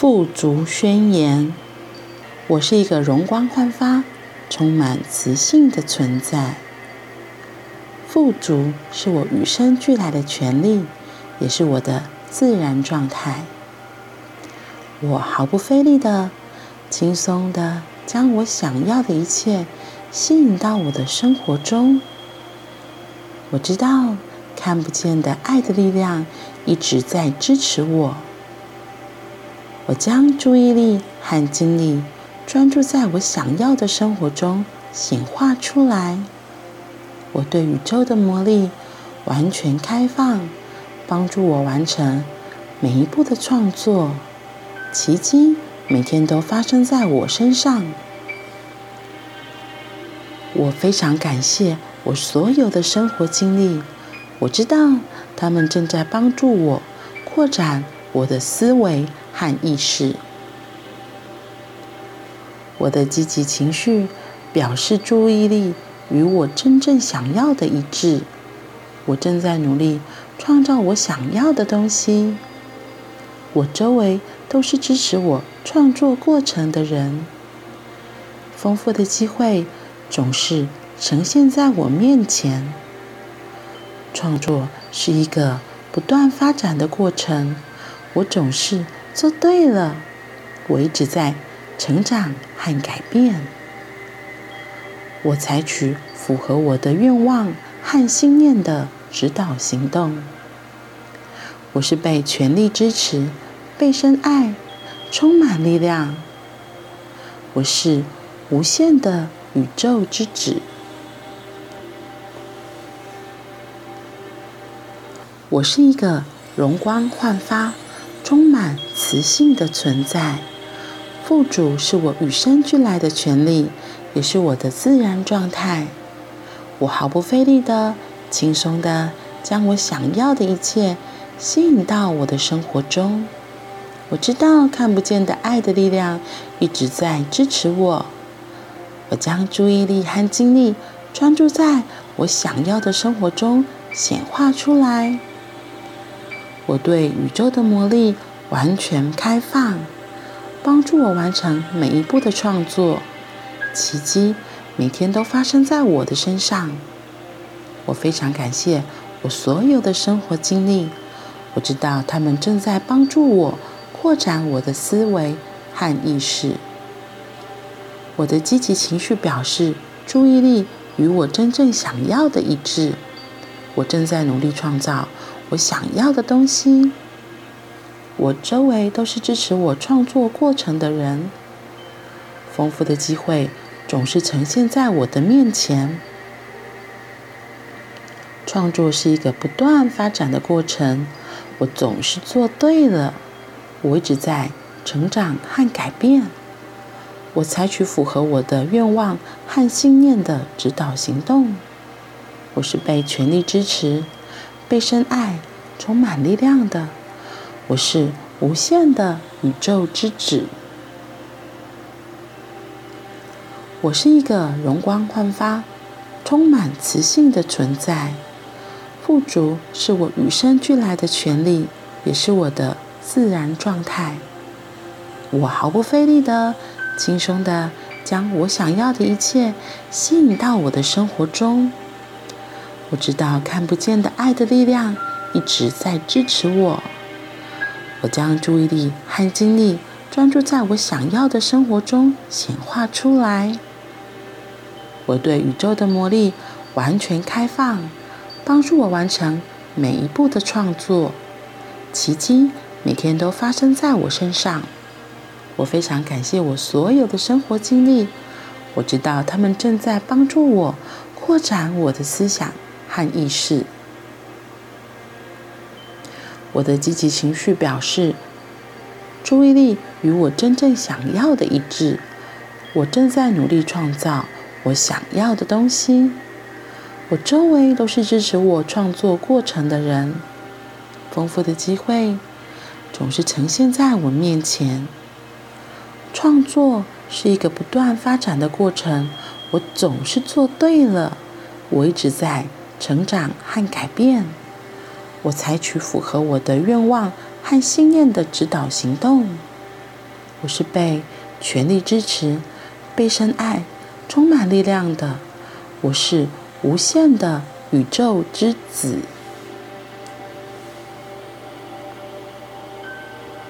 富足宣言：我是一个容光焕发、充满磁性的存在。富足是我与生俱来的权利，也是我的自然状态。我毫不费力的、轻松的将我想要的一切吸引到我的生活中。我知道看不见的爱的力量一直在支持我。我将注意力和精力专注在我想要的生活中显化出来。我对宇宙的魔力完全开放，帮助我完成每一步的创作。奇迹每天都发生在我身上。我非常感谢我所有的生活经历，我知道他们正在帮助我扩展我的思维和意识。我的积极情绪表示注意力与我真正想要的一致。我正在努力创造我想要的东西。我周围都是支持我创作过程的人。丰富的机会总是呈现在我面前。创作是一个不断发展的过程。我总是做对了。我一直在成长和改变。我采取符合我的愿望和信念的指导行动。我是被全力支持、被深爱、充满力量。我是无限的宇宙之子。我是一个容光焕发、充满磁性的存在。富足是我与生俱来的权利，也是我的自然状态。我毫不费力的、轻松的将我想要的一切吸引到我的生活中。我知道看不见的爱的力量一直在支持我。我将注意力和精力专注在我想要的生活中显化出来。对宇宙的魔力完全开放。帮助我完成每一步的创作，奇迹每天都发生在我的身上。我非常感谢我所有的生活经历，我知道他们正在帮助我扩展我的思维和意识。我的积极情绪表示注意力与我真正想要的一致。我正在努力创造我想要的东西。我周围都是支持我创作过程的人，丰富的机会总是呈现在我的面前。创作是一个不断发展的过程，我总是做对了。我一直在成长和改变。我采取符合我的愿望和信念的指导行动。我是被全力支持、被深爱、充满力量的。我是无限的宇宙之子。我是一个容光焕发、充满磁性的存在。富足是我与生俱来的权利，也是我的自然状态。我毫不费力的、轻松的将我想要的一切吸引到我的生活中。我知道看不见的爱的力量一直在支持我。我将注意力和精力专注在我想要的生活中显化出来。我对宇宙的魔力完全开放，帮助我完成每一步的创作。奇迹每天都发生在我身上。我非常感谢我所有的生活经历。我知道他们正在帮助我扩展我的思想和意识。我的积极情绪表示，注意力与我真正想要的一致。我正在努力创造我想要的东西。我周围都是支持我创作过程的人。丰富的机会总是呈现在我面前。创作是一个不断发展的过程。我总是做对了。我一直在成长和改变。我采取符合我的愿望和信念的指导行动。我是被全力支持、被深爱、充满力量的。我是无限的宇宙之子。